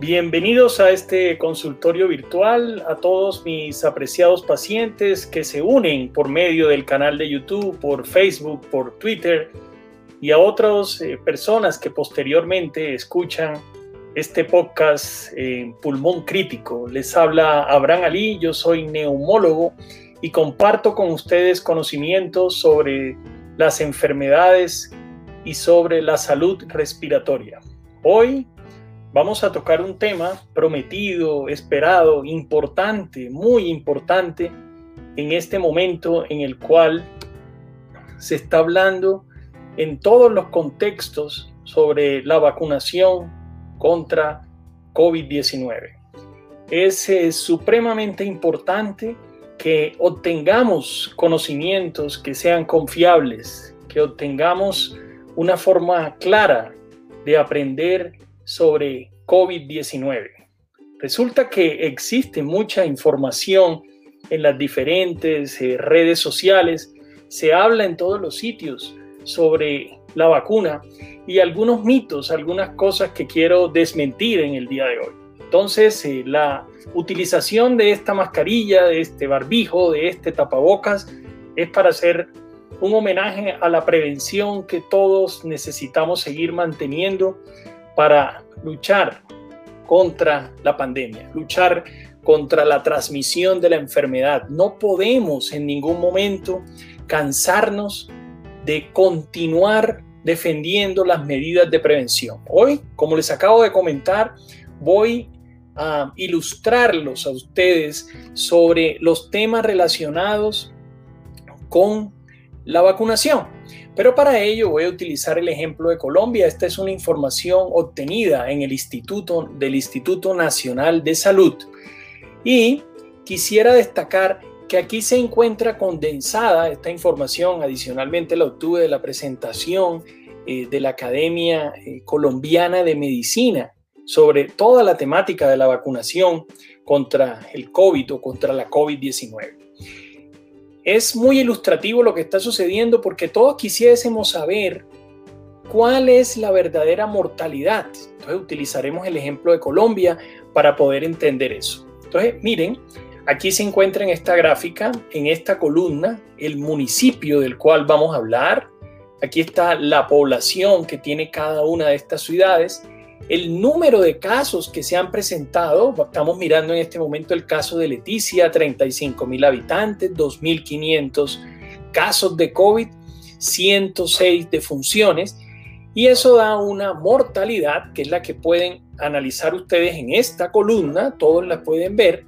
Bienvenidos a este consultorio virtual, a todos mis apreciados pacientes que se unen por medio del canal de YouTube, por Facebook, por Twitter y a otras eh, personas que posteriormente escuchan este podcast en Pulmón Crítico. Les habla Abraham Ali, yo soy neumólogo y comparto con ustedes conocimientos sobre las enfermedades y sobre la salud respiratoria. Hoy vamos a tocar un tema prometido, esperado, importante, muy importante en este momento en el cual se está hablando en todos los contextos sobre la vacunación contra COVID-19. Es eh, supremamente importante que obtengamos conocimientos que sean confiables, que obtengamos una forma clara de aprender sobre COVID-19. Resulta que existe mucha información en las diferentes eh, redes sociales, se habla en todos los sitios sobre la vacuna y algunos mitos, algunas cosas que quiero desmentir en el día de hoy. Entonces, eh, la utilización de esta mascarilla, de este barbijo, de este tapabocas, es para hacer un homenaje a la prevención que todos necesitamos seguir manteniendo para luchar contra la pandemia, luchar contra la transmisión de la enfermedad. No podemos en ningún momento cansarnos de continuar defendiendo las medidas de prevención. Hoy, como les acabo de comentar, voy a ilustrarlos a ustedes sobre los temas relacionados con la vacunación. Pero para ello voy a utilizar el ejemplo de Colombia. Esta es una información obtenida en el Instituto del Instituto Nacional de Salud. Y quisiera destacar que aquí se encuentra condensada esta información, adicionalmente la obtuve de la presentación eh, de la Academia eh, Colombiana de Medicina sobre toda la temática de la vacunación contra el COVID o contra la COVID-19. Es muy ilustrativo lo que está sucediendo porque todos quisiésemos saber cuál es la verdadera mortalidad. Entonces utilizaremos el ejemplo de Colombia para poder entender eso. Entonces, miren, Aquí se encuentra en esta gráfica, en esta columna, el municipio del cual vamos a hablar. Aquí está la población que tiene cada una de estas ciudades, el número de casos que se han presentado. Estamos mirando en este momento el caso de Leticia, 35 mil habitantes, 2.500 casos de COVID, 106 defunciones. Y eso da una mortalidad, que es la que pueden analizar ustedes en esta columna, todos la pueden ver,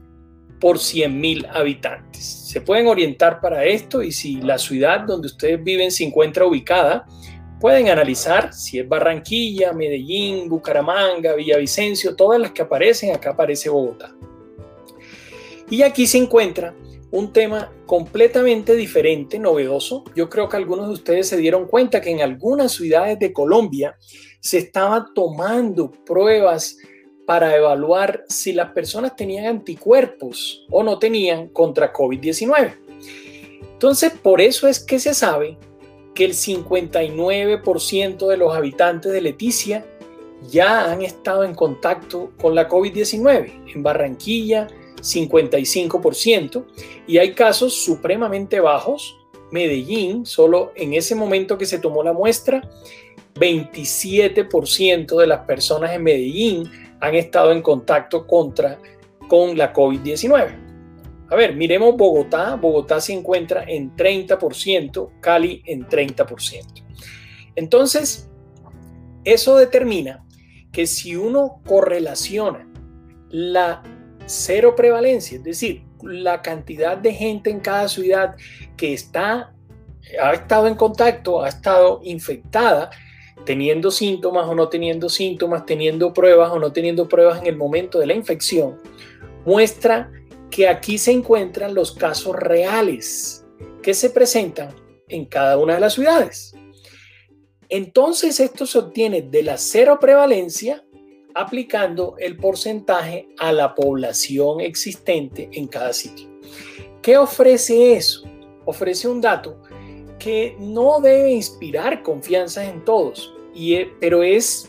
por 100.000 habitantes. Se pueden orientar para esto y si la ciudad donde ustedes viven se encuentra ubicada, pueden analizar si es Barranquilla, Medellín, Bucaramanga, Villavicencio, todas las que aparecen, acá aparece Bogotá. Y aquí se encuentra un tema completamente diferente, novedoso. Yo creo que algunos de ustedes se dieron cuenta que en algunas ciudades de Colombia se estaba tomando pruebas para evaluar si las personas tenían anticuerpos o no tenían contra COVID-19. Entonces, por eso es que se sabe que el 59% de los habitantes de Leticia ya han estado en contacto con la COVID-19. En Barranquilla, 55%. Y hay casos supremamente bajos. Medellín, solo en ese momento que se tomó la muestra, 27% de las personas en Medellín han estado en contacto contra, con la COVID-19. A ver, miremos Bogotá. Bogotá se encuentra en 30%, Cali en 30%. Entonces, eso determina que si uno correlaciona la cero prevalencia, es decir, la cantidad de gente en cada ciudad que está, ha estado en contacto, ha estado infectada, teniendo síntomas o no teniendo síntomas, teniendo pruebas o no teniendo pruebas en el momento de la infección, muestra que aquí se encuentran los casos reales que se presentan en cada una de las ciudades. Entonces esto se obtiene de la cero prevalencia aplicando el porcentaje a la población existente en cada sitio. ¿Qué ofrece eso? Ofrece un dato que no debe inspirar confianza en todos, y, e, pero es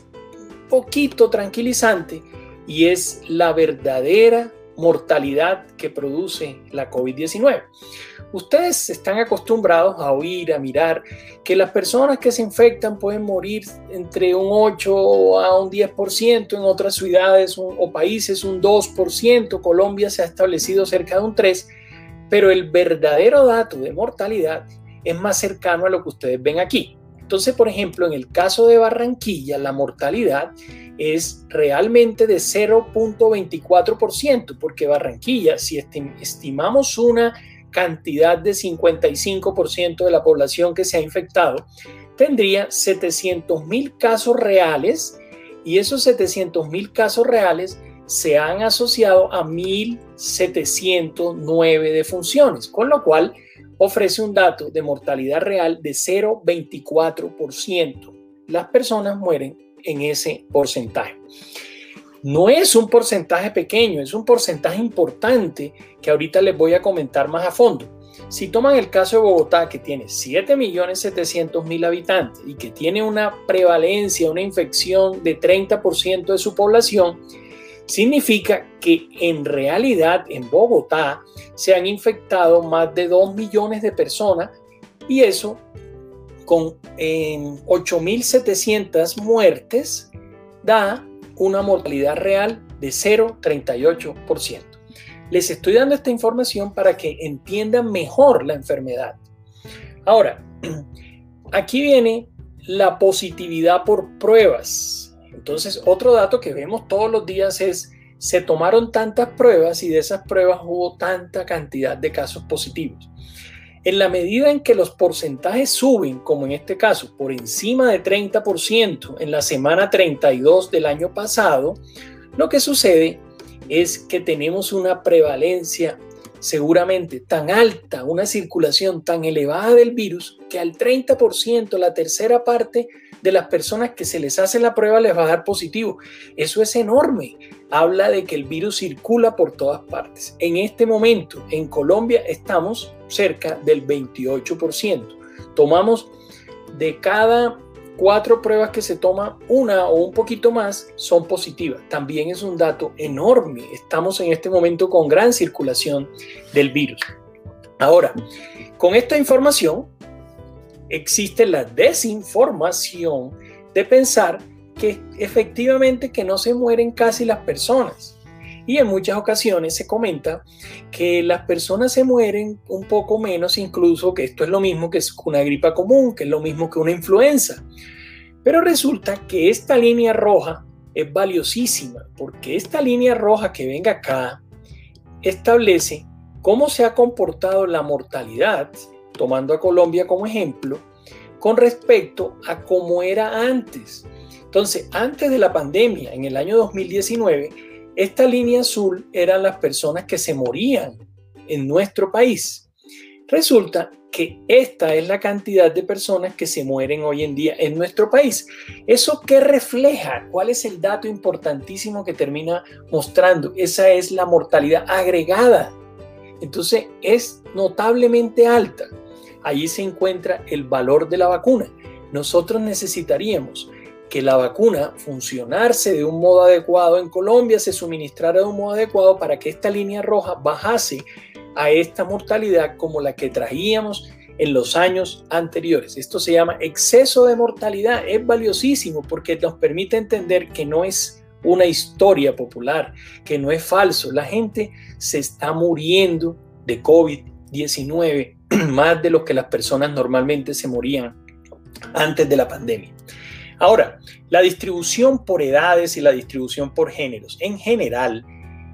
poquito tranquilizante y es la verdadera mortalidad que produce la COVID-19. Ustedes están acostumbrados a oír, a mirar que las personas que se infectan pueden morir entre un 8 a un 10%, en otras ciudades o países un 2%, Colombia se ha establecido cerca de un 3%, pero el verdadero dato de mortalidad es más cercano a lo que ustedes ven aquí. Entonces, por ejemplo, en el caso de Barranquilla, la mortalidad es realmente de 0.24%, porque Barranquilla, si estimamos una cantidad de 55% de la población que se ha infectado, tendría 700 mil casos reales y esos 700 mil casos reales se han asociado a 1.709 defunciones, con lo cual ofrece un dato de mortalidad real de 0,24%. Las personas mueren en ese porcentaje. No es un porcentaje pequeño, es un porcentaje importante que ahorita les voy a comentar más a fondo. Si toman el caso de Bogotá, que tiene 7.700.000 habitantes y que tiene una prevalencia, una infección de 30% de su población, significa que en realidad en Bogotá se han infectado más de 2 millones de personas y eso con 8.700 muertes da una mortalidad real de 0,38%. Les estoy dando esta información para que entiendan mejor la enfermedad. Ahora, aquí viene la positividad por pruebas. Entonces, otro dato que vemos todos los días es, se tomaron tantas pruebas y de esas pruebas hubo tanta cantidad de casos positivos. En la medida en que los porcentajes suben, como en este caso, por encima de 30% en la semana 32 del año pasado, lo que sucede es que tenemos una prevalencia seguramente tan alta, una circulación tan elevada del virus, que al 30%, la tercera parte de las personas que se les hace la prueba les va a dar positivo. Eso es enorme. Habla de que el virus circula por todas partes. En este momento, en Colombia, estamos cerca del 28%. Tomamos de cada cuatro pruebas que se toma, una o un poquito más son positivas. También es un dato enorme. Estamos en este momento con gran circulación del virus. Ahora, con esta información existe la desinformación de pensar que efectivamente que no se mueren casi las personas. Y en muchas ocasiones se comenta que las personas se mueren un poco menos, incluso que esto es lo mismo que una gripa común, que es lo mismo que una influenza. Pero resulta que esta línea roja es valiosísima, porque esta línea roja que venga acá establece cómo se ha comportado la mortalidad, tomando a Colombia como ejemplo, con respecto a cómo era antes. Entonces, antes de la pandemia, en el año 2019, esta línea azul eran las personas que se morían en nuestro país. Resulta que esta es la cantidad de personas que se mueren hoy en día en nuestro país. ¿Eso qué refleja? ¿Cuál es el dato importantísimo que termina mostrando? Esa es la mortalidad agregada. Entonces es notablemente alta. Allí se encuentra el valor de la vacuna. Nosotros necesitaríamos que la vacuna funcionarse de un modo adecuado en Colombia, se suministrara de un modo adecuado para que esta línea roja bajase a esta mortalidad como la que traíamos en los años anteriores. Esto se llama exceso de mortalidad. Es valiosísimo porque nos permite entender que no es una historia popular, que no es falso. La gente se está muriendo de COVID-19 más de lo que las personas normalmente se morían antes de la pandemia. Ahora, la distribución por edades y la distribución por géneros. En general,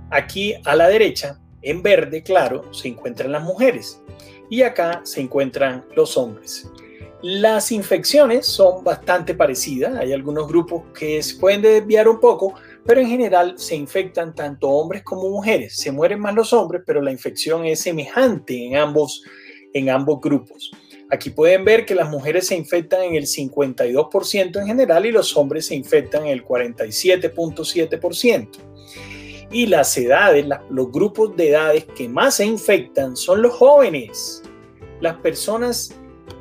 aquí a la derecha, en verde claro, se encuentran las mujeres y acá se encuentran los hombres. Las infecciones son bastante parecidas, hay algunos grupos que se pueden desviar un poco, pero en general se infectan tanto hombres como mujeres. Se mueren más los hombres, pero la infección es semejante en ambos, en ambos grupos. Aquí pueden ver que las mujeres se infectan en el 52% en general y los hombres se infectan en el 47.7%. Y las edades, los grupos de edades que más se infectan son los jóvenes, las personas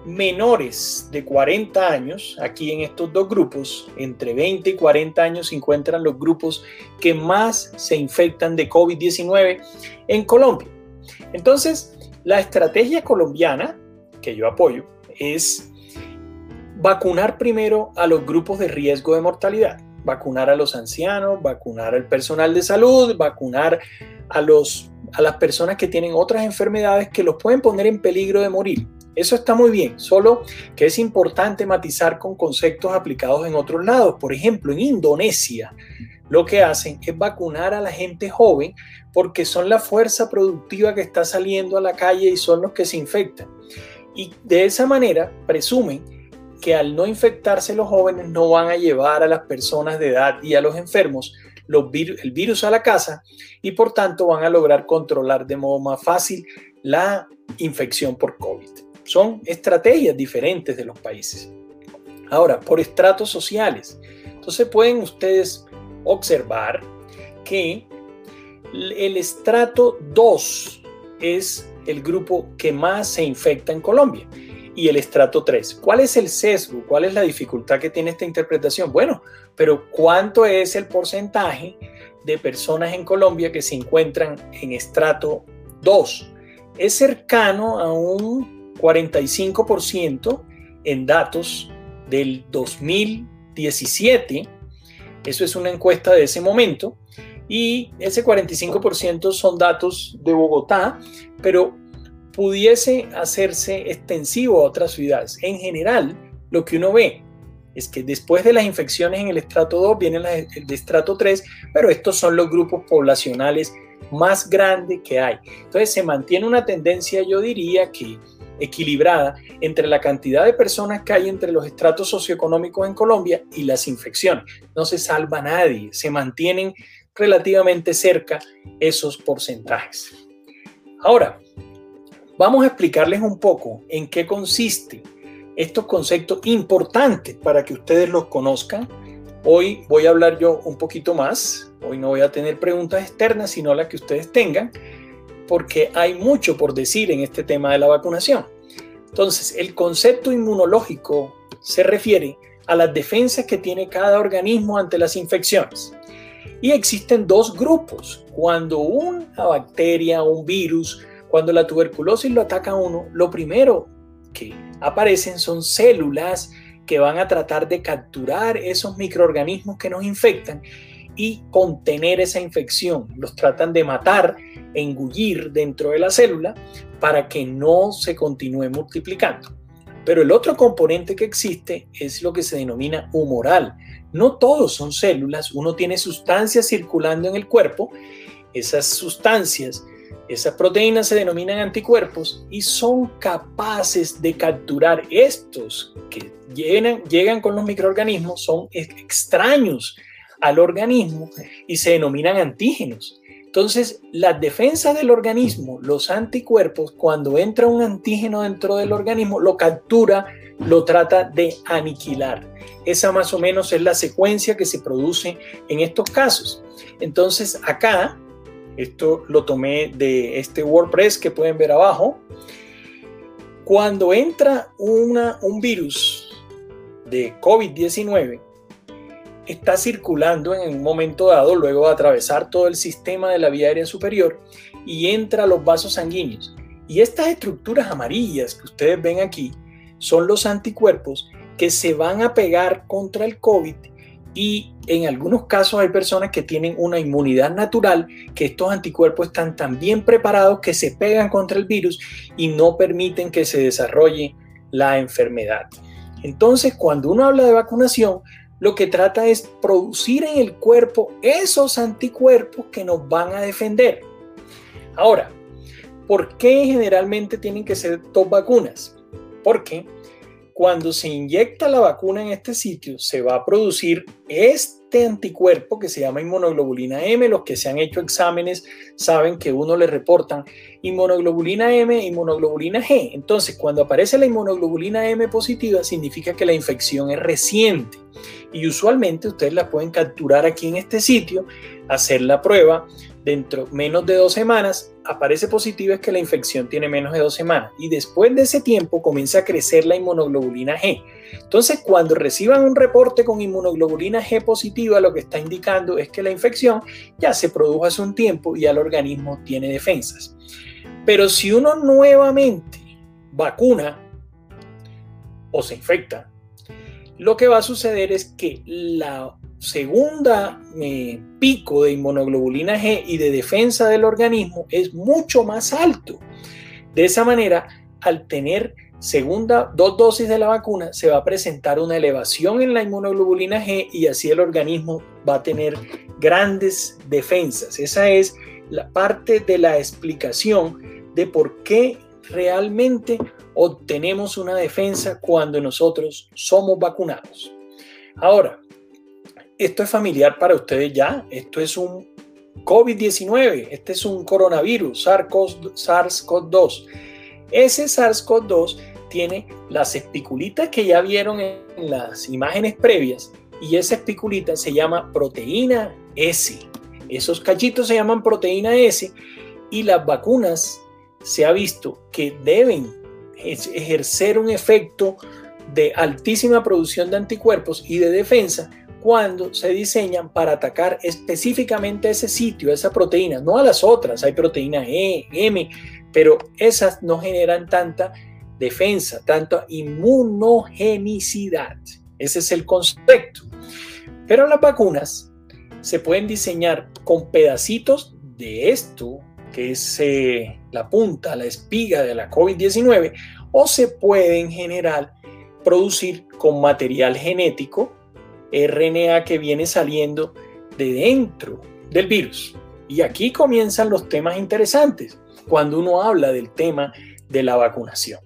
menores de 40 años, aquí en estos dos grupos, entre 20 y 40 años se encuentran los grupos que más se infectan de COVID-19 en Colombia. Entonces, la estrategia colombiana, que yo apoyo, es vacunar primero a los grupos de riesgo de mortalidad, vacunar a los ancianos, vacunar al personal de salud, vacunar a, los, a las personas que tienen otras enfermedades que los pueden poner en peligro de morir. Eso está muy bien, solo que es importante matizar con conceptos aplicados en otros lados. Por ejemplo, en Indonesia, lo que hacen es vacunar a la gente joven porque son la fuerza productiva que está saliendo a la calle y son los que se infectan. Y de esa manera presumen que al no infectarse los jóvenes no van a llevar a las personas de edad y a los enfermos el virus a la casa y por tanto van a lograr controlar de modo más fácil la infección por COVID. Son estrategias diferentes de los países. Ahora, por estratos sociales. Entonces pueden ustedes observar que el estrato 2 es el grupo que más se infecta en Colombia y el estrato 3. ¿Cuál es el sesgo? ¿Cuál es la dificultad que tiene esta interpretación? Bueno, pero ¿cuánto es el porcentaje de personas en Colombia que se encuentran en estrato 2? Es cercano a un 45% en datos del 2017. Eso es una encuesta de ese momento. Y ese 45% son datos de Bogotá, pero pudiese hacerse extensivo a otras ciudades. En general, lo que uno ve es que después de las infecciones en el estrato 2 vienen las de estrato 3, pero estos son los grupos poblacionales más grandes que hay. Entonces se mantiene una tendencia, yo diría que equilibrada entre la cantidad de personas que hay entre los estratos socioeconómicos en Colombia y las infecciones. No se salva nadie, se mantienen relativamente cerca esos porcentajes. Ahora, Vamos a explicarles un poco en qué consiste estos conceptos importantes para que ustedes los conozcan. Hoy voy a hablar yo un poquito más. Hoy no voy a tener preguntas externas, sino las que ustedes tengan, porque hay mucho por decir en este tema de la vacunación. Entonces, el concepto inmunológico se refiere a las defensas que tiene cada organismo ante las infecciones. Y existen dos grupos. Cuando una bacteria, un virus cuando la tuberculosis lo ataca a uno, lo primero que aparecen son células que van a tratar de capturar esos microorganismos que nos infectan y contener esa infección. Los tratan de matar, engullir dentro de la célula para que no se continúe multiplicando. Pero el otro componente que existe es lo que se denomina humoral. No todos son células, uno tiene sustancias circulando en el cuerpo, esas sustancias esas proteínas se denominan anticuerpos y son capaces de capturar estos que llegan, con los microorganismos, son extraños al organismo y se denominan antígenos. Entonces, las defensas del organismo, los anticuerpos, cuando entra un antígeno dentro del organismo, lo captura, lo trata de aniquilar. Esa más o menos es la secuencia que se produce en estos casos. Entonces, acá esto lo tomé de este WordPress que pueden ver abajo. Cuando entra una, un virus de COVID-19, está circulando en un momento dado, luego de atravesar todo el sistema de la vía aérea superior y entra a los vasos sanguíneos. Y estas estructuras amarillas que ustedes ven aquí son los anticuerpos que se van a pegar contra el COVID y en algunos casos hay personas que tienen una inmunidad natural, que estos anticuerpos están tan bien preparados que se pegan contra el virus y no permiten que se desarrolle la enfermedad. Entonces, cuando uno habla de vacunación, lo que trata es producir en el cuerpo esos anticuerpos que nos van a defender. Ahora, ¿por qué generalmente tienen que ser dos vacunas? Porque cuando se inyecta la vacuna en este sitio, se va a producir este anticuerpo que se llama inmunoglobulina M. Los que se han hecho exámenes saben que uno le reportan inmunoglobulina M inmunoglobulina G. Entonces, cuando aparece la inmunoglobulina M positiva, significa que la infección es reciente. Y usualmente ustedes la pueden capturar aquí en este sitio, hacer la prueba dentro menos de dos semanas aparece positivo es que la infección tiene menos de dos semanas y después de ese tiempo comienza a crecer la inmunoglobulina G. Entonces, cuando reciban un reporte con inmunoglobulina G positiva, lo que está indicando es que la infección ya se produjo hace un tiempo y ya el organismo tiene defensas. Pero si uno nuevamente vacuna o se infecta, lo que va a suceder es que la segunda eh, pico de inmunoglobulina G y de defensa del organismo es mucho más alto. De esa manera, al tener segunda dos dosis de la vacuna, se va a presentar una elevación en la inmunoglobulina G y así el organismo va a tener grandes defensas. Esa es la parte de la explicación de por qué realmente obtenemos una defensa cuando nosotros somos vacunados. Ahora, esto es familiar para ustedes ya. Esto es un COVID-19. Este es un coronavirus, SARS-CoV-2. Ese SARS-CoV-2 tiene las espiculitas que ya vieron en las imágenes previas y esa espiculita se llama proteína S. Esos cachitos se llaman proteína S y las vacunas se ha visto que deben ejercer un efecto de altísima producción de anticuerpos y de defensa cuando se diseñan para atacar específicamente ese sitio, esa proteína, no a las otras. Hay proteína E, M, pero esas no generan tanta defensa, tanta inmunogenicidad. Ese es el concepto. Pero las vacunas se pueden diseñar con pedacitos de esto, que es eh, la punta, la espiga de la COVID-19, o se pueden generar, producir con material genético RNA que viene saliendo de dentro del virus. Y aquí comienzan los temas interesantes cuando uno habla del tema de la vacunación.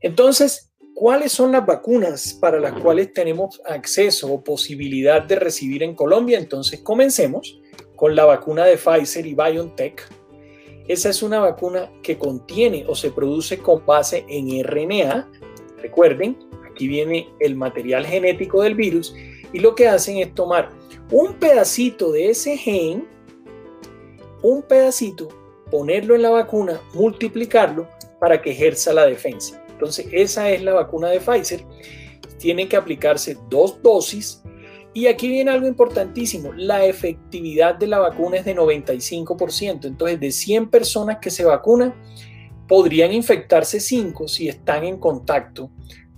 Entonces, ¿cuáles son las vacunas para las cuales tenemos acceso o posibilidad de recibir en Colombia? Entonces, comencemos con la vacuna de Pfizer y BioNTech. Esa es una vacuna que contiene o se produce con base en RNA. Recuerden, aquí viene el material genético del virus y lo que hacen es tomar un pedacito de ese gen, un pedacito, ponerlo en la vacuna, multiplicarlo para que ejerza la defensa. Entonces, esa es la vacuna de Pfizer. Tiene que aplicarse dos dosis. Y aquí viene algo importantísimo, la efectividad de la vacuna es de 95%. Entonces, de 100 personas que se vacunan, podrían infectarse 5 si están en contacto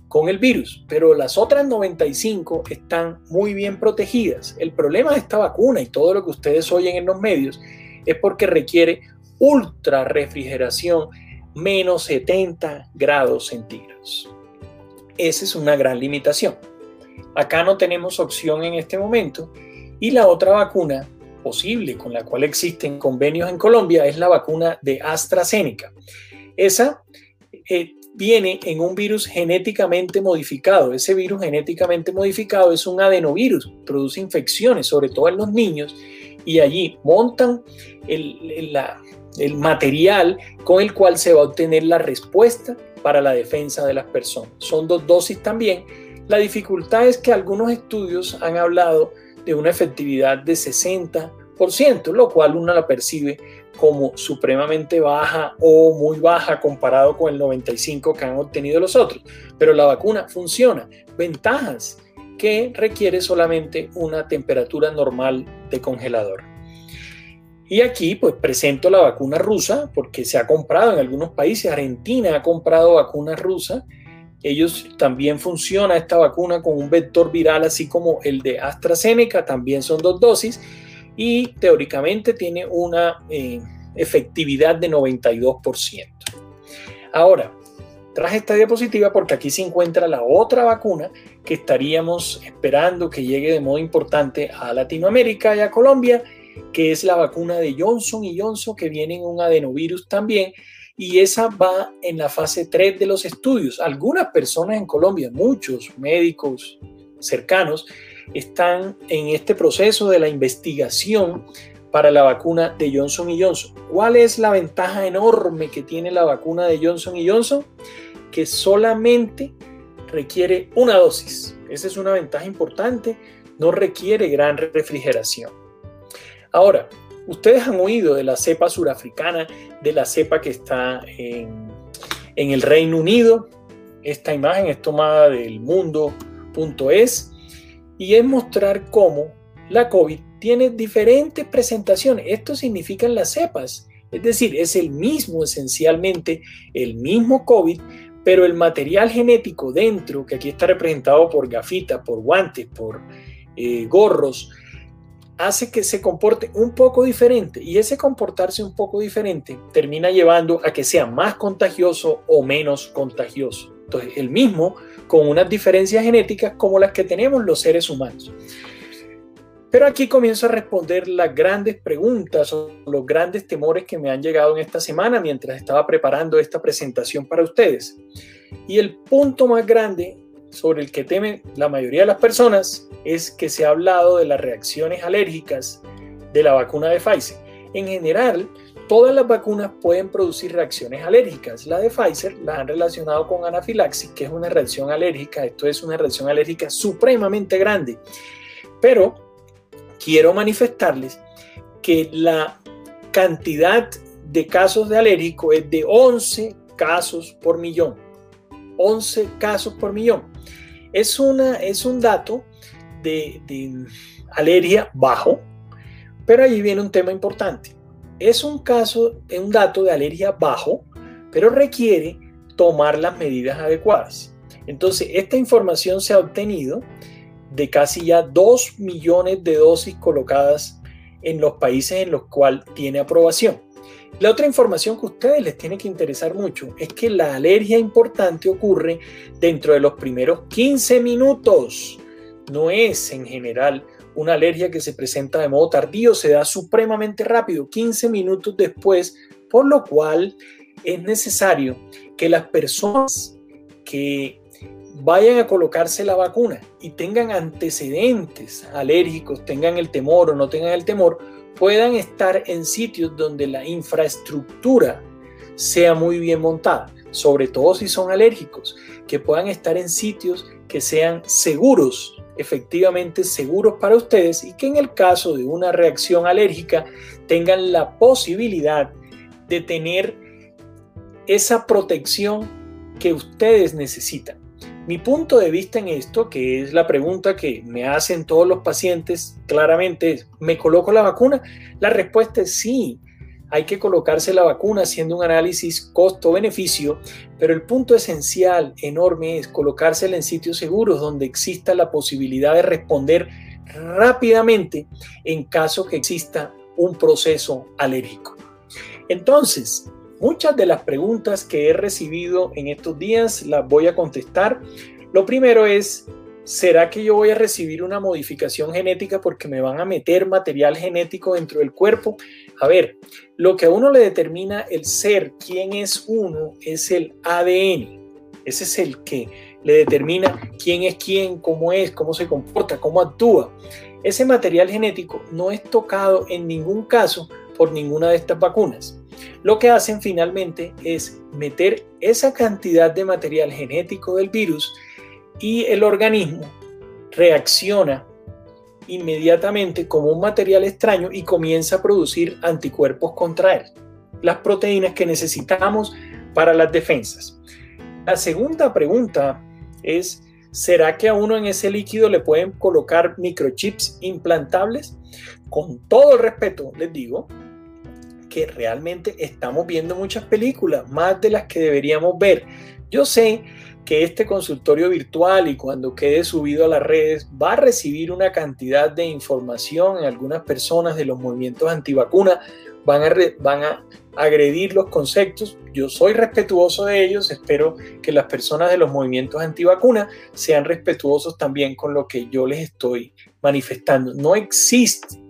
con el virus, pero las otras 95 están muy bien protegidas. El problema de esta vacuna y todo lo que ustedes oyen en los medios es porque requiere ultra refrigeración menos 70 grados centígrados. Esa es una gran limitación. Acá no tenemos opción en este momento y la otra vacuna posible con la cual existen convenios en Colombia es la vacuna de AstraZeneca. Esa eh, viene en un virus genéticamente modificado. Ese virus genéticamente modificado es un adenovirus, produce infecciones, sobre todo en los niños, y allí montan el, el material con el cual se va a obtener la respuesta para la defensa de las personas. Son dos dosis también. La dificultad es que algunos estudios han hablado de una efectividad de 60%, lo cual uno la percibe como supremamente baja o muy baja comparado con el 95 que han obtenido los otros. Pero la vacuna funciona. Ventajas que requiere solamente una temperatura normal de congelador. Y aquí pues presento la vacuna rusa porque se ha comprado en algunos países. Argentina ha comprado vacuna rusa. Ellos también funciona esta vacuna con un vector viral así como el de AstraZeneca. También son dos dosis y teóricamente tiene una eh, efectividad de 92%. Ahora, traje esta diapositiva porque aquí se encuentra la otra vacuna que estaríamos esperando que llegue de modo importante a Latinoamérica y a Colombia, que es la vacuna de Johnson y Johnson que viene en un adenovirus también y esa va en la fase 3 de los estudios. Algunas personas en Colombia, muchos médicos cercanos, están en este proceso de la investigación para la vacuna de Johnson Johnson. ¿Cuál es la ventaja enorme que tiene la vacuna de Johnson Johnson? Que solamente requiere una dosis. Esa es una ventaja importante. No requiere gran refrigeración. Ahora, Ustedes han oído de la cepa surafricana, de la cepa que está en, el Reino Unido. Esta imagen es tomada del mundo.es y es mostrar cómo la COVID tiene diferentes presentaciones. Esto significan las cepas. Es decir, es el mismo, esencialmente, el mismo COVID, pero el material genético dentro, que aquí está representado por gafitas, por guantes, por eh, gorros, hace que se comporte un poco diferente y ese comportarse un poco diferente termina llevando a que sea más contagioso o menos contagioso. Entonces, el mismo con unas diferencias genéticas como las que tenemos los seres humanos. Pero aquí comienzo a responder las grandes preguntas o los grandes temores que me han llegado en esta semana mientras estaba preparando esta presentación para ustedes. Y el punto más grande sobre el que temen la mayoría de las personas es que se ha hablado de las reacciones alérgicas de la vacuna de Pfizer. En general, todas las vacunas pueden producir reacciones alérgicas. La de Pfizer la han relacionado con anafilaxis, que es una reacción alérgica. Esto es una reacción alérgica supremamente grande. Pero quiero manifestarles que la cantidad de casos de alérgico es de 11 casos por millón. 11 casos por millón. Es, una, es un dato de, de alergia bajo, pero allí viene un tema importante. Es un caso, un dato de alergia bajo, pero requiere tomar las medidas adecuadas. Entonces, esta información se ha obtenido de casi ya 2 millones de dosis colocadas en los países en los cuales tiene aprobación. La otra información que a ustedes les tiene que interesar mucho es que la alergia importante ocurre dentro de los primeros 15 minutos. No es en general una alergia que se presenta de modo tardío, se da supremamente rápido, 15 minutos después, por lo cual es necesario que las personas que vayan a colocarse la vacuna y tengan antecedentes alérgicos, tengan el temor o no tengan el temor, puedan estar en sitios donde la infraestructura sea muy bien montada, sobre todo si son alérgicos, que puedan estar en sitios que sean seguros, efectivamente seguros para ustedes y que en el caso de una reacción alérgica tengan la posibilidad de tener esa protección que ustedes necesitan. Mi punto de vista en esto, que es la pregunta que me hacen todos los pacientes, claramente es, ¿me coloco la vacuna? La respuesta es sí, hay que colocarse la vacuna haciendo un análisis costo-beneficio, pero el punto esencial, enorme, es colocársela en sitios seguros donde exista la posibilidad de responder rápidamente en caso que exista un proceso alérgico. Entonces, Muchas de las preguntas que he recibido en estos días las voy a contestar. Lo primero es, ¿será que yo voy a recibir una modificación genética porque me van a meter material genético dentro del cuerpo? A ver, lo que a uno le determina el ser, quién es uno, es el ADN. Ese es el que le determina quién es quién, cómo es, cómo se comporta, cómo actúa. Ese material genético no es tocado en ningún caso por ninguna de estas vacunas. Lo que hacen finalmente es meter esa cantidad de material genético del virus y el organismo reacciona inmediatamente como un material extraño y comienza a producir anticuerpos contra él, las proteínas que necesitamos para las defensas. La segunda pregunta es, ¿será que a uno en ese líquido le pueden colocar microchips implantables? Con todo el respeto, les digo, que realmente estamos viendo muchas películas, más de las que deberíamos ver. Yo sé que este consultorio virtual y cuando quede subido a las redes va a recibir una cantidad de información en algunas personas de los movimientos antivacunas van a, van a agredir los conceptos. Yo soy respetuoso de ellos, espero que las personas de los movimientos antivacunas sean respetuosos también con lo que yo les estoy manifestando. No existe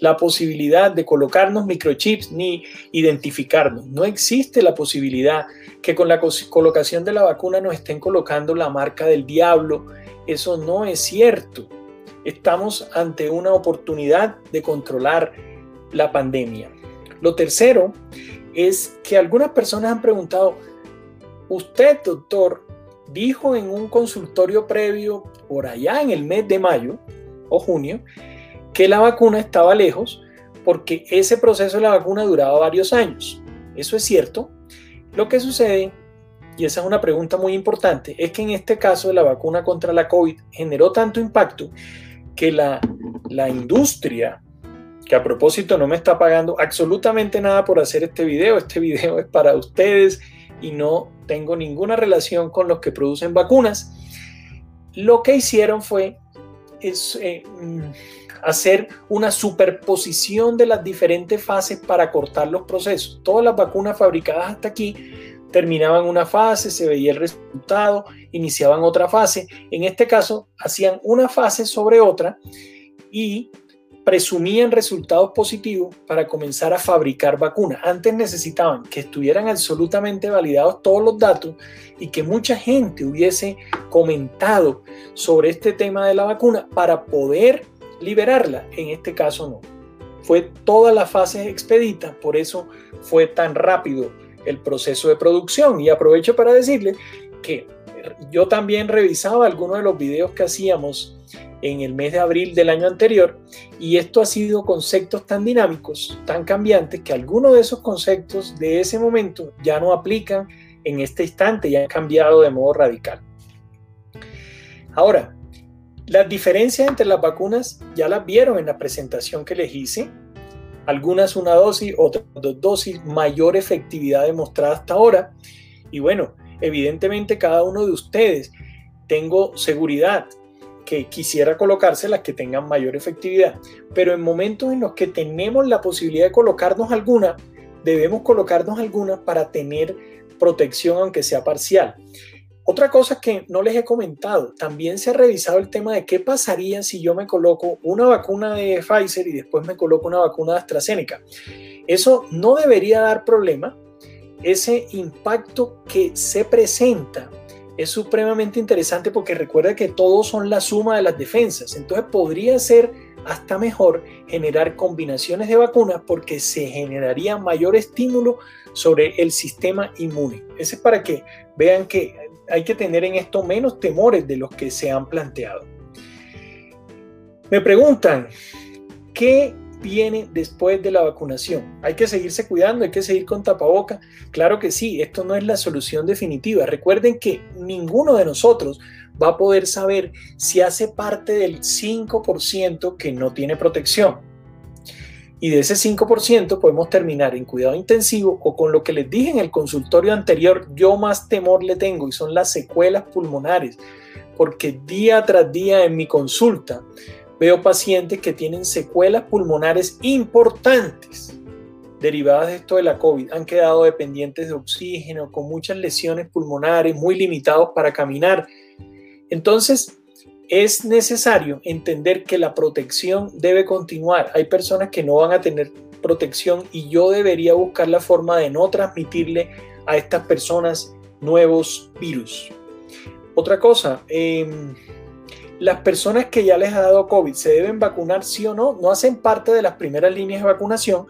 la posibilidad de colocarnos microchips ni identificarnos. No existe la posibilidad que con la colocación de la vacuna nos estén colocando la marca del diablo. Eso no es cierto. Estamos ante una oportunidad de controlar la pandemia. Lo tercero es que algunas personas han preguntado, usted, doctor, dijo en un consultorio previo por allá en el mes de mayo o junio que la vacuna estaba lejos porque ese proceso de la vacuna duraba varios años. Eso es cierto. Lo que sucede, y esa es una pregunta muy importante, es que en este caso la vacuna contra la COVID generó tanto impacto que la, la industria, que a propósito no me está pagando absolutamente nada por hacer este video, este video es para ustedes y no tengo ninguna relación con los que producen vacunas, lo que hicieron fue es, eh, mm, hacer una superposición de las diferentes fases para cortar los procesos. Todas las vacunas fabricadas hasta aquí terminaban una fase, se veía el resultado, iniciaban otra fase. En este caso, hacían una fase sobre otra y presumían resultados positivos para comenzar a fabricar vacunas. Antes necesitaban que estuvieran absolutamente validados todos los datos y que mucha gente hubiese comentado sobre este tema de la vacuna para poder liberarla. En este caso no. Fue toda la fase expedita, por eso fue tan rápido el proceso de producción. Y aprovecho para decirle que yo también revisaba algunos de los videos que hacíamos en el mes de abril del año anterior y esto ha sido conceptos tan dinámicos, tan cambiantes, que algunos de esos conceptos de ese momento ya no aplican en este instante, ya han cambiado de modo radical. Ahora, las diferencias entre las vacunas ya las vieron en la presentación que les hice. Algunas una dosis, otras dos dosis, mayor efectividad demostrada hasta ahora. Y bueno, evidentemente cada uno de ustedes tengo seguridad que quisiera colocarse las que tengan mayor efectividad. Pero en momentos en los que tenemos la posibilidad de colocarnos alguna, debemos colocarnos alguna para tener protección aunque sea parcial. Otra cosa que no les he comentado, también se ha revisado el tema de qué pasaría si yo me coloco una vacuna de Pfizer y después me coloco una vacuna de AstraZeneca. Eso no debería dar problema. Ese impacto que se presenta es supremamente interesante porque recuerda que todos son la suma de las defensas. Entonces podría ser hasta mejor generar combinaciones de vacunas porque se generaría mayor estímulo sobre el sistema inmune. Ese es para que vean que hay que tener en esto menos temores de los que se han planteado. Me preguntan, ¿qué viene después de la vacunación? ¿Hay que seguirse cuidando? ¿Hay que seguir con tapaboca? Claro que sí, esto no es la solución definitiva. Recuerden que ninguno de nosotros va a poder saber si hace parte del 5% que no tiene protección. Y de ese 5% podemos terminar en cuidado intensivo o con lo que les dije en el consultorio anterior, yo más temor le tengo y son las secuelas pulmonares, porque día tras día en mi consulta veo pacientes que tienen secuelas pulmonares importantes derivadas de esto de la COVID. Han quedado dependientes de oxígeno, con muchas lesiones pulmonares, muy limitados para caminar. Entonces, es necesario entender que la protección debe continuar. Hay personas que no van a tener protección y yo debería buscar la forma de no transmitirle a estas personas nuevos virus. Otra cosa, eh, las personas que ya les ha dado COVID se deben vacunar sí o no, no hacen parte de las primeras líneas de vacunación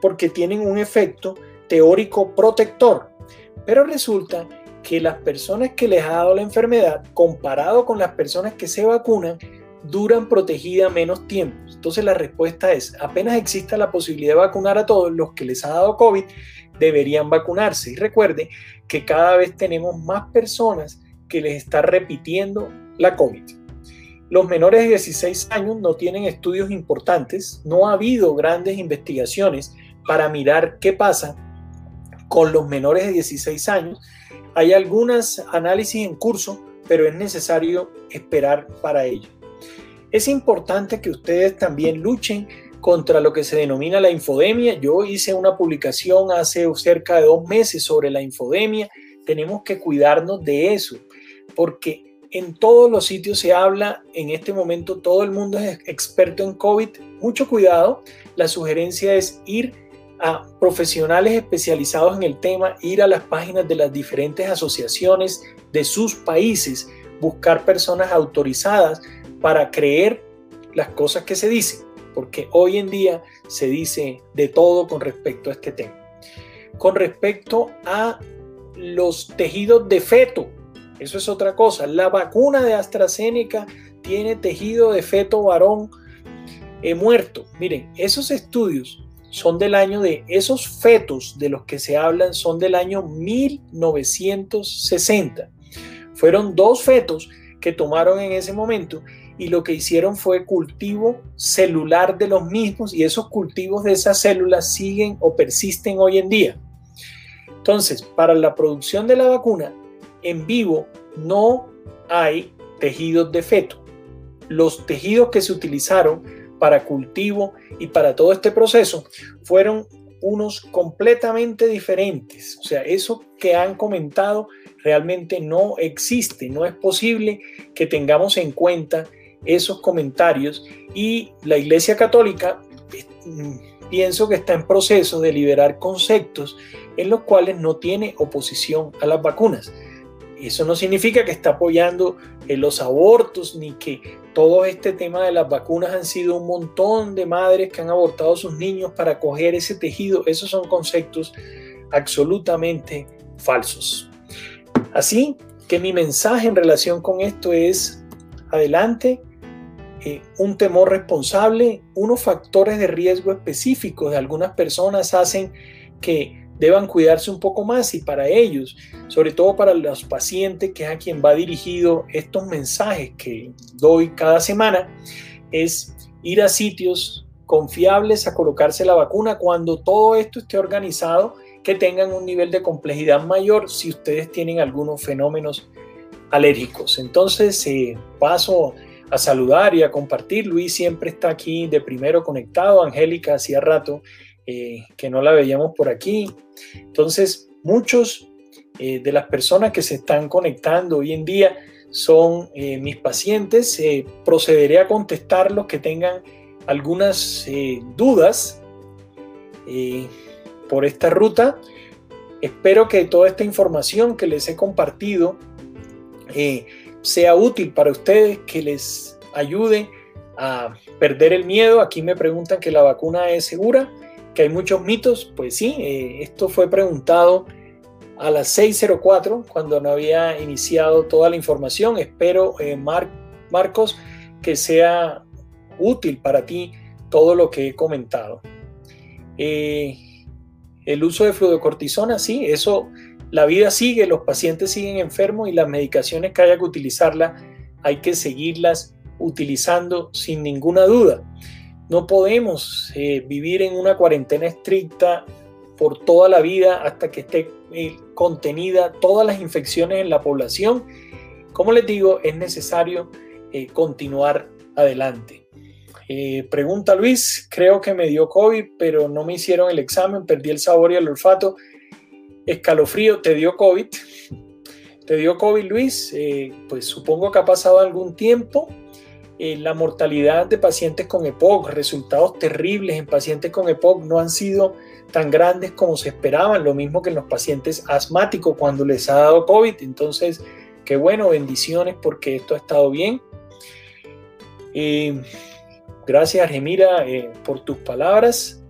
porque tienen un efecto teórico protector. Pero resulta que las personas que les ha dado la enfermedad, comparado con las personas que se vacunan, duran protegida menos tiempo. Entonces la respuesta es, apenas exista la posibilidad de vacunar a todos los que les ha dado COVID, deberían vacunarse. Y recuerde que cada vez tenemos más personas que les está repitiendo la COVID. Los menores de 16 años no tienen estudios importantes, no ha habido grandes investigaciones para mirar qué pasa con los menores de 16 años. Hay algunos análisis en curso, pero es necesario esperar para ello. Es importante que ustedes también luchen contra lo que se denomina la infodemia. Yo hice una publicación hace cerca de dos meses sobre la infodemia. Tenemos que cuidarnos de eso, porque en todos los sitios se habla, en este momento todo el mundo es experto en COVID. Mucho cuidado, la sugerencia es ir a profesionales especializados en el tema, ir a las páginas de las diferentes asociaciones de sus países, buscar personas autorizadas para creer las cosas que se dicen, porque hoy en día se dice de todo con respecto a este tema. Con respecto a los tejidos de feto, eso es otra cosa. La vacuna de AstraZeneca tiene tejido de feto varón eh, muerto. Miren, esos estudios son del año de esos fetos de los que se hablan son del año 1960. Fueron dos fetos que tomaron en ese momento y lo que hicieron fue cultivo celular de los mismos y esos cultivos de esas células siguen o persisten hoy en día. Entonces, para la producción de la vacuna en vivo no hay tejidos de feto. Los tejidos que se utilizaron para cultivo y para todo este proceso fueron unos completamente diferentes. O sea, eso que han comentado realmente no existe, no es posible que tengamos en cuenta esos comentarios y la Iglesia Católica mm, pienso que está en proceso de liberar conceptos en los cuales no tiene oposición a las vacunas. Eso no significa que está apoyando eh, los abortos ni que todo este tema de las vacunas han sido un montón de madres que han abortado a sus niños para coger ese tejido. Esos son conceptos absolutamente falsos. Así que mi mensaje en relación con esto es, adelante, eh, un temor responsable, unos factores de riesgo específicos de algunas personas hacen que deban cuidarse un poco más y para ellos, sobre todo para los pacientes, que es a quien va dirigido estos mensajes que doy cada semana, es ir a sitios confiables a colocarse la vacuna cuando todo esto esté organizado, que tengan un nivel de complejidad mayor si ustedes tienen algunos fenómenos alérgicos. Entonces, eh, paso a saludar y a compartir. Luis siempre está aquí de primero conectado. Angélica hacía rato eh, que no la veíamos por aquí. Entonces, muchos eh, de las personas que se están conectando hoy en día son eh, mis pacientes. procederé a contestar los que tengan algunas dudas por esta ruta. Espero que toda esta información que les he compartido sea útil para ustedes, que les ayude a perder el miedo. Aquí me preguntan que la vacuna es segura que hay muchos mitos, pues sí, eh, esto fue preguntado a las 6.04 cuando no había iniciado toda la información. Espero, eh, Marcos, que sea útil para ti todo lo que he comentado. Eh, el uso de fluocortisona, sí, eso, la vida sigue, los pacientes siguen enfermos y las medicaciones que haya que utilizarlas hay que seguirlas utilizando sin ninguna duda. No podemos eh, vivir en una cuarentena estricta por toda la vida hasta que esté eh, contenida todas las infecciones en la población. Como les digo, es necesario eh, continuar adelante. pregunta Luis, creo que me dio COVID, pero no me hicieron el examen, perdí el sabor y el olfato. Escalofrío, ¿te dio COVID? ¿Te dio COVID Luis? pues supongo que ha pasado algún tiempo eh, la mortalidad de pacientes con EPOC, resultados terribles en pacientes con EPOC no han sido tan grandes como se esperaban, lo mismo que en los pacientes asmáticos cuando les ha dado COVID. Entonces, qué bueno, bendiciones porque esto ha estado bien. Eh, gracias, Argemira, eh, por tus palabras.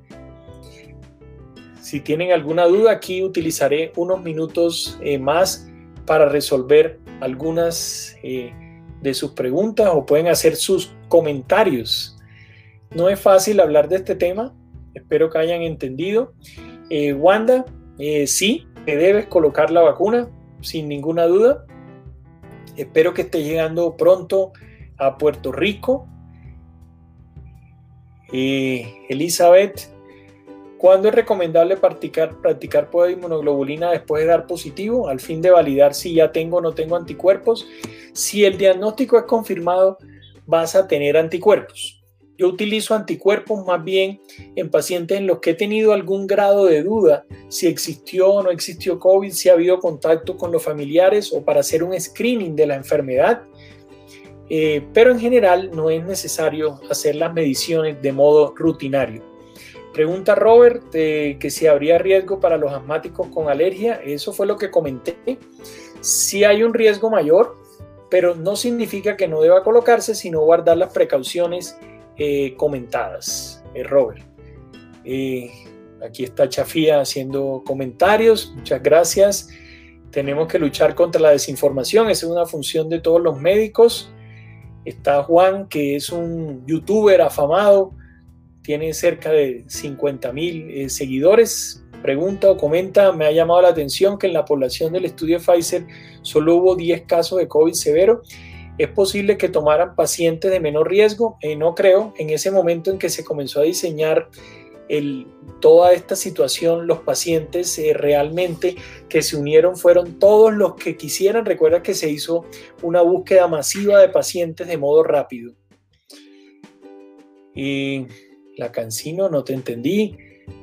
Si tienen alguna duda, aquí utilizaré unos minutos más para resolver algunas de sus preguntas o pueden hacer sus comentarios. No es fácil hablar de este tema, espero que hayan entendido. Eh, Wanda, eh, sí, te debes colocar la vacuna, sin ninguna duda. Espero que esté llegando pronto a Puerto Rico. Eh, Elizabeth, ¿Cuándo es recomendable practicar, practicar de inmunoglobulina después de dar positivo al fin de validar si ya tengo o no tengo anticuerpos? Si el diagnóstico es confirmado, vas a tener anticuerpos. Yo utilizo anticuerpos más bien en pacientes en los que he tenido algún grado de duda si existió o no existió COVID, si ha habido contacto con los familiares o para hacer un screening de la enfermedad. Eh, pero en general no es necesario hacer las mediciones de modo rutinario. Pregunta Robert que si habría riesgo para los asmáticos con alergia. Eso fue lo que comenté. Sí hay un riesgo mayor, pero no significa que no deba colocarse, sino guardar las precauciones eh, comentadas. Eh, Robert. Eh, aquí está Chafía haciendo comentarios. Muchas gracias. Tenemos que luchar contra la desinformación. Esa es una función de todos los médicos. Está Juan, que es un youtuber afamado tiene cerca de 50 mil eh, seguidores. Pregunta o comenta, me ha llamado la atención que en la población del estudio Pfizer solo hubo 10 casos de COVID severo. ¿Es posible que tomaran pacientes de menor riesgo? Eh, no creo. En ese momento en que se comenzó a diseñar el, toda esta situación, los pacientes eh, realmente que se unieron fueron todos los que quisieran. Recuerda que se hizo una búsqueda masiva de pacientes de modo rápido. Y la Cancino, no te entendí.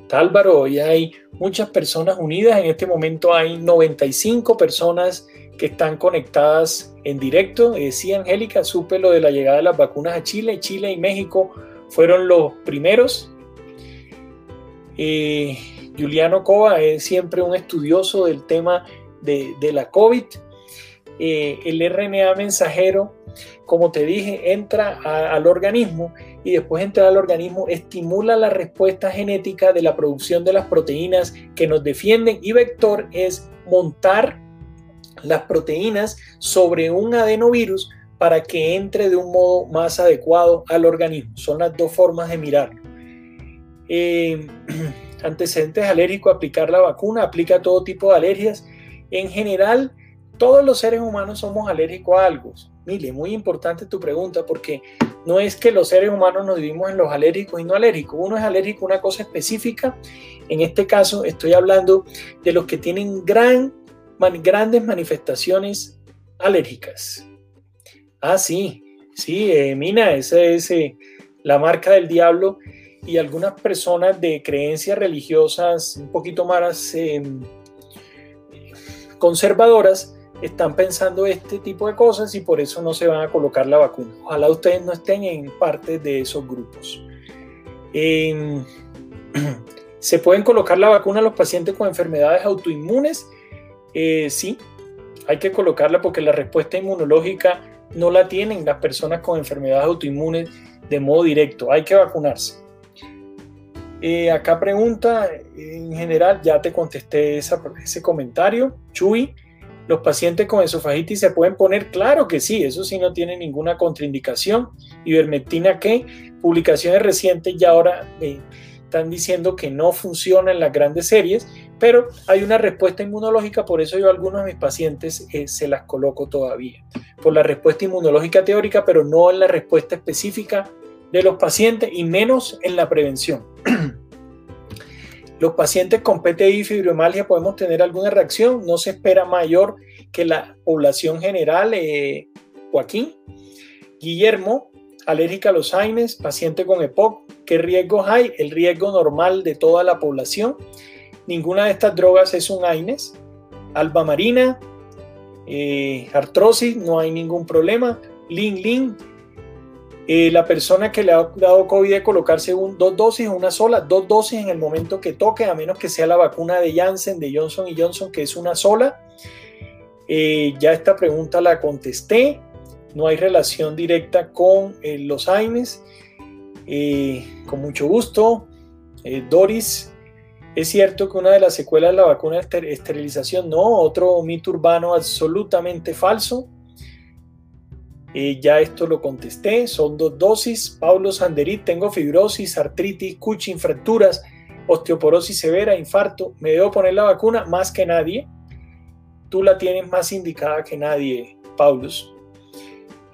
Tálvaro, hoy hay muchas personas unidas. En este momento hay 95 personas que están conectadas en directo. Eh, sí, Angélica, supe lo de la llegada de las vacunas a Chile. Chile y México fueron los primeros. Eh, Juliano Cova es siempre un estudioso del tema de, la COVID. Eh, el RNA mensajero, como te dije, entra al organismo y después entrar al organismo estimula la respuesta genética de la producción de las proteínas que nos defienden y vector es montar las proteínas sobre un adenovirus para que entre de un modo más adecuado al organismo. Son las dos formas de mirarlo. Eh, antecedentes alérgicos, aplicar la vacuna, aplica todo tipo de alergias. En general, todos los seres humanos somos alérgicos a algo. Mire, muy importante tu pregunta porque no es que los seres humanos nos dividimos en los alérgicos y no alérgicos. Uno es alérgico a una cosa específica. En este caso estoy hablando de los que tienen gran grandes manifestaciones alérgicas. Ah, sí, sí, eh, Mina, esa es eh, la marca del diablo y algunas personas de creencias religiosas un poquito más em, conservadoras están pensando este tipo de cosas y por eso no se van a colocar la vacuna. Ojalá ustedes no estén en parte de esos grupos. Em, ¿Se pueden colocar la vacuna a los pacientes con enfermedades autoinmunes? Eh, sí, hay que colocarla porque la respuesta inmunológica no la tienen las personas con enfermedades autoinmunes de modo directo. Hay que vacunarse. Eh, acá pregunta, en general ya te contesté ese comentario. Chuy, ¿los pacientes con esofagitis se pueden poner? Claro que sí, eso sí no tiene ninguna contraindicación. Ivermectina que publicaciones recientes ya ahora eh, están diciendo que no funciona en las grandes series, pero hay una respuesta inmunológica, por eso yo a algunos de mis pacientes eh, se las coloco todavía, por la respuesta inmunológica teórica, pero no en la respuesta específica de los pacientes y menos en la prevención. los pacientes con PTI y fibromialgia podemos tener alguna reacción, no se espera mayor que la población general. Eh, Joaquín, Guillermo, alérgica a los AINES, paciente con EPOC, ¿qué riesgos hay? El riesgo normal de toda la población Ninguna de estas drogas es un AINES. Alba marina, eh, artrosis, no hay ningún problema. Lin Lin, eh, la persona que le ha dado COVID de colocarse dos dosis o una sola, dos dosis en el momento que toque, a menos que sea la vacuna de Janssen, de Johnson y Johnson, que es una sola. Eh, ya esta pregunta la contesté. No hay relación directa con los AINES. con mucho gusto. Doris, es cierto que una de las secuelas de la vacuna es esterilización, no, otro mito urbano absolutamente falso. Ya esto lo contesté, son dos dosis. Pablo Sanderit, tengo fibrosis, artritis, Cushing, fracturas, osteoporosis severa, infarto. ¿Me debo poner la vacuna? Más que nadie. Tú la tienes más indicada que nadie, Paulus.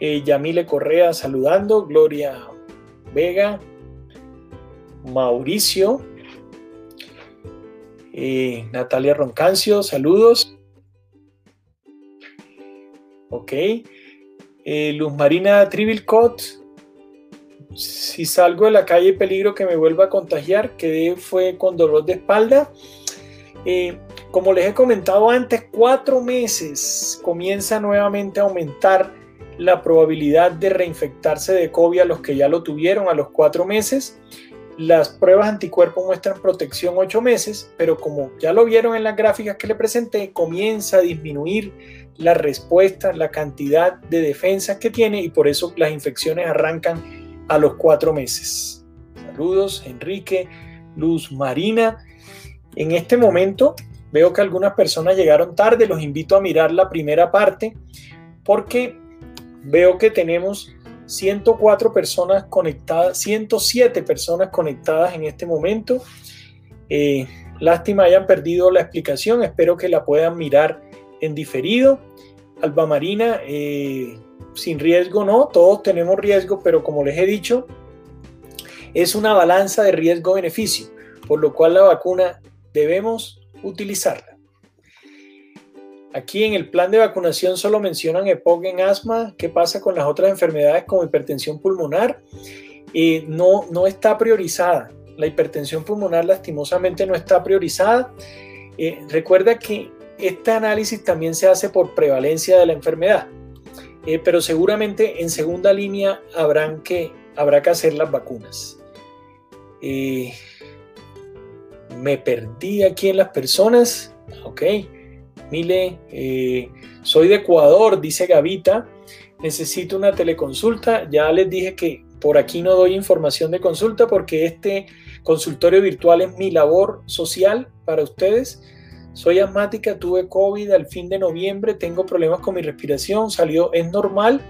Eh, Yamile Correa saludando, Gloria Vega, Mauricio, eh, Natalia Roncancio, saludos. Ok. Eh, Luz Marina Trivilcott. Si salgo de la calle peligro que me vuelva a contagiar, quedé fue con dolor de espalda. Eh, como les he comentado antes, cuatro meses comienza nuevamente a aumentar la probabilidad de reinfectarse de COVID a los que ya lo tuvieron a los cuatro meses. Las pruebas anticuerpos muestran protección 8 meses, pero como ya lo vieron en las gráficas que le presenté, comienza a disminuir la respuesta, la cantidad de defensas que tiene y por eso las infecciones arrancan a los 4 meses. Saludos, Enrique, Luz Marina. En este momento veo que algunas personas llegaron tarde, los invito a mirar la primera parte porque veo que tenemos 104 personas conectadas, 107 personas conectadas en este momento. Eh, lástima hayan perdido la explicación, espero que la puedan mirar en diferido. Alba Marina, eh, sin riesgo no, todos tenemos riesgo, pero como les he dicho, es una balanza de riesgo-beneficio, por lo cual la vacuna debemos utilizarla. Aquí en el plan de vacunación solo mencionan EPOC en asma. ¿Qué pasa con las otras enfermedades como hipertensión pulmonar? Eh, no, no está priorizada. La hipertensión pulmonar lastimosamente no está priorizada. Eh, recuerda que este análisis también se hace por prevalencia de la enfermedad, eh, pero seguramente en segunda línea habrán que, habrá que hacer las vacunas. me perdí aquí en las personas. Ok. Mile, eh, soy de Ecuador, dice Gavita, necesito una teleconsulta. Ya les dije que por aquí no doy información de consulta porque este consultorio virtual es mi labor social para ustedes. Soy asmática, tuve COVID al fin de noviembre, tengo problemas con mi respiración, salió, es normal.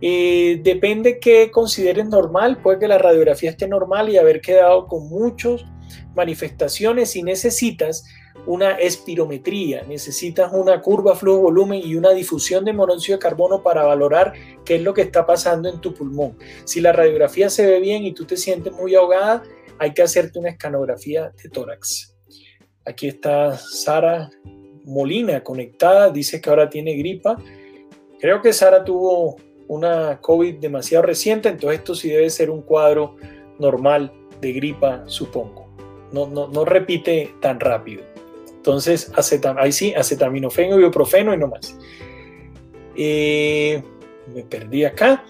Eh, depende que consideres normal, puede que la radiografía esté normal y haber quedado con muchas manifestaciones. Si necesitas, una espirometría, necesitas una curva flujo-volumen y una difusión de monóxido de carbono para valorar qué es lo que está pasando en tu pulmón. Si la radiografía se ve bien y tú te sientes muy ahogada, hay que hacerte una escanografía de tórax. Aquí está Sara Molina conectada, dice que ahora tiene gripa. Creo que Sara tuvo una COVID demasiado reciente, entonces esto sí debe ser un cuadro normal de gripa, supongo. No, no, no repite tan rápido. Entonces, ahí sí, acetaminofeno, ibuprofeno y no más. Eh, me perdí acá.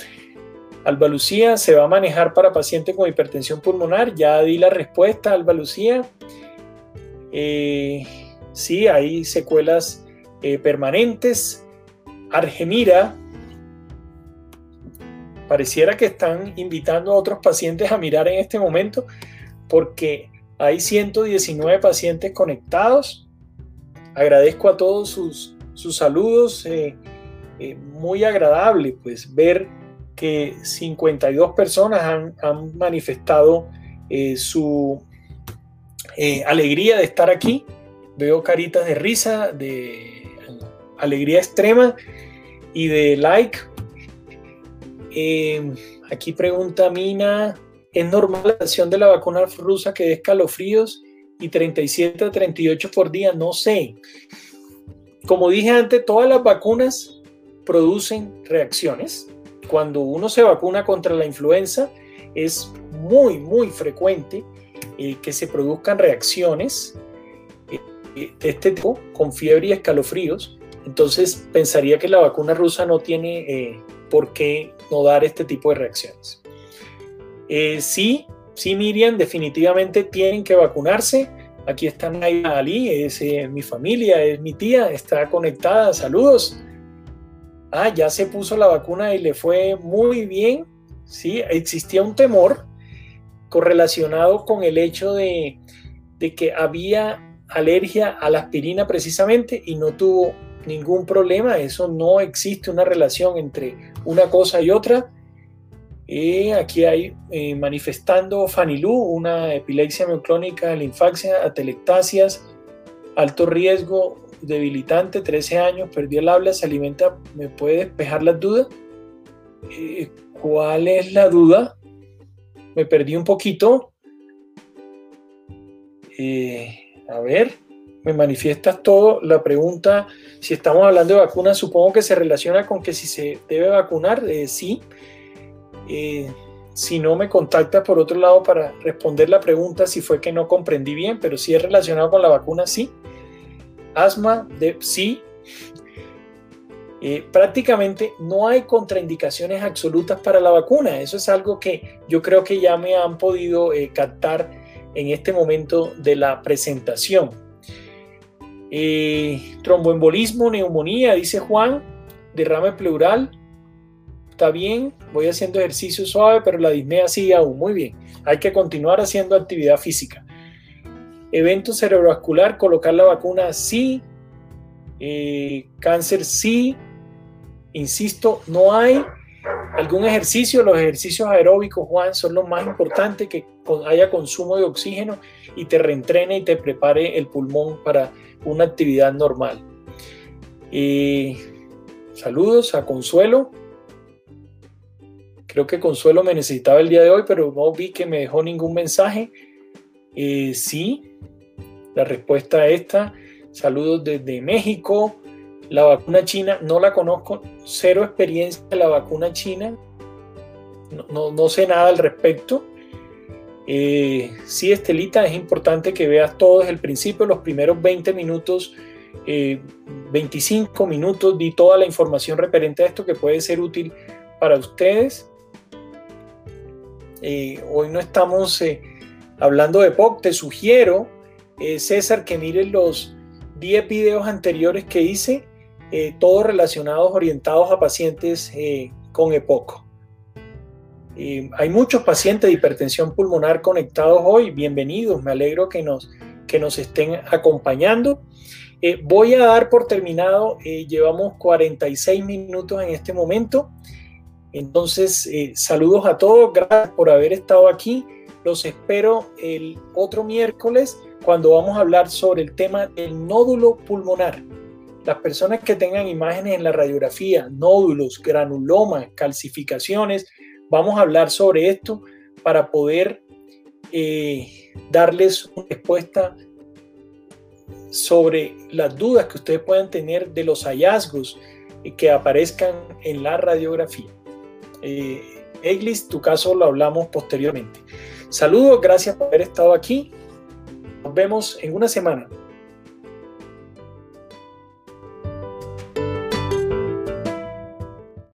Alba Lucía se va a manejar para pacientes con hipertensión pulmonar. Ya di la respuesta, Alba Lucía. Eh, sí, hay secuelas eh, permanentes. Argemira, pareciera que están invitando a otros pacientes a mirar en este momento porque hay 119 pacientes conectados agradezco a todos sus, sus saludos, eh, eh, muy agradable pues ver que 52 personas han, manifestado eh, su alegría de estar aquí. Veo caritas de risa, de alegría extrema y de like. aquí pregunta Mina, ¿es normal la acción de la vacuna rusa que dé escalofríos? Y 37 a 38 por día, no sé. Como dije antes, todas las vacunas producen reacciones. Cuando uno se vacuna contra la influenza, es muy, muy frecuente eh, que se produzcan reacciones eh, de este tipo, con fiebre y escalofríos. Entonces, pensaría que la vacuna rusa no tiene eh, por qué no dar este tipo de reacciones. sí, sí, Miriam, definitivamente tienen que vacunarse. Aquí está Naida Ali, es eh, mi familia, es mi tía, está conectada. Saludos. Ah, ya se puso la vacuna y le fue muy bien. Sí, existía un temor correlacionado con el hecho de que había alergia a la aspirina precisamente y no tuvo ningún problema. Eso no existe una relación entre una cosa y otra. Y aquí hay eh, manifestando Fanilú, una epilepsia mioclónica, linfaxia, atelectasias, alto riesgo, debilitante, 13 años, perdió el habla, se alimenta, ¿me puede despejar las dudas? Eh, ¿Cuál es la duda? Me perdí un poquito. Eh, a ver, me manifiestas todo. La pregunta, si estamos hablando de vacunas, supongo que se relaciona con que si se debe vacunar, sí. Eh, si no me contacta por otro lado para responder la pregunta si fue que no comprendí bien, pero si es relacionado con la vacuna, sí. Asma, sí. Eh, prácticamente no hay contraindicaciones absolutas para la vacuna. Eso es algo que yo creo que ya me han podido eh, captar en este momento de la presentación. tromboembolismo, neumonía, dice Juan, derrame pleural, está bien, voy haciendo ejercicio suave, pero la disnea sigue aún muy bien. Hay que continuar haciendo actividad física. Evento cerebrovascular, colocar la vacuna sí. Eh, cáncer sí. Insisto, no hay algún ejercicio, los ejercicios aeróbicos, Juan, son lo más importante, que haya consumo de oxígeno y te reentrene y te prepare el pulmón para una actividad normal. saludos a Consuelo. Creo que Consuelo me necesitaba el día de hoy, pero no vi que me dejó ningún mensaje. Eh, sí, la respuesta a esta. Saludos desde México. La vacuna china, no la conozco, cero experiencia de la vacuna china. No, sé nada al respecto. Eh, sí, Estelita, es importante que veas todo desde el principio, los primeros 20 minutos, 25 eh, minutos, di toda la información referente a esto que puede ser útil para ustedes. Eh, hoy no estamos hablando de POC, te sugiero, César, que mires los 10 videos anteriores que hice eh, todos relacionados, orientados a pacientes eh, con EPOC. hay muchos pacientes de hipertensión pulmonar conectados hoy, bienvenidos, me alegro que nos, que nos estén acompañando. Eh, voy a dar por terminado, llevamos 46 minutos en este momento, entonces saludos a todos, gracias por haber estado aquí, los espero el otro miércoles cuando vamos a hablar sobre el tema del nódulo pulmonar. Las personas que tengan imágenes en la radiografía, nódulos, granulomas, calcificaciones, vamos a hablar sobre esto para poder eh, darles una respuesta sobre las dudas que ustedes puedan tener de los hallazgos que aparezcan en la radiografía. Eh, Eglis, tu caso lo hablamos posteriormente. Saludos, gracias por haber estado aquí. Nos vemos en una semana.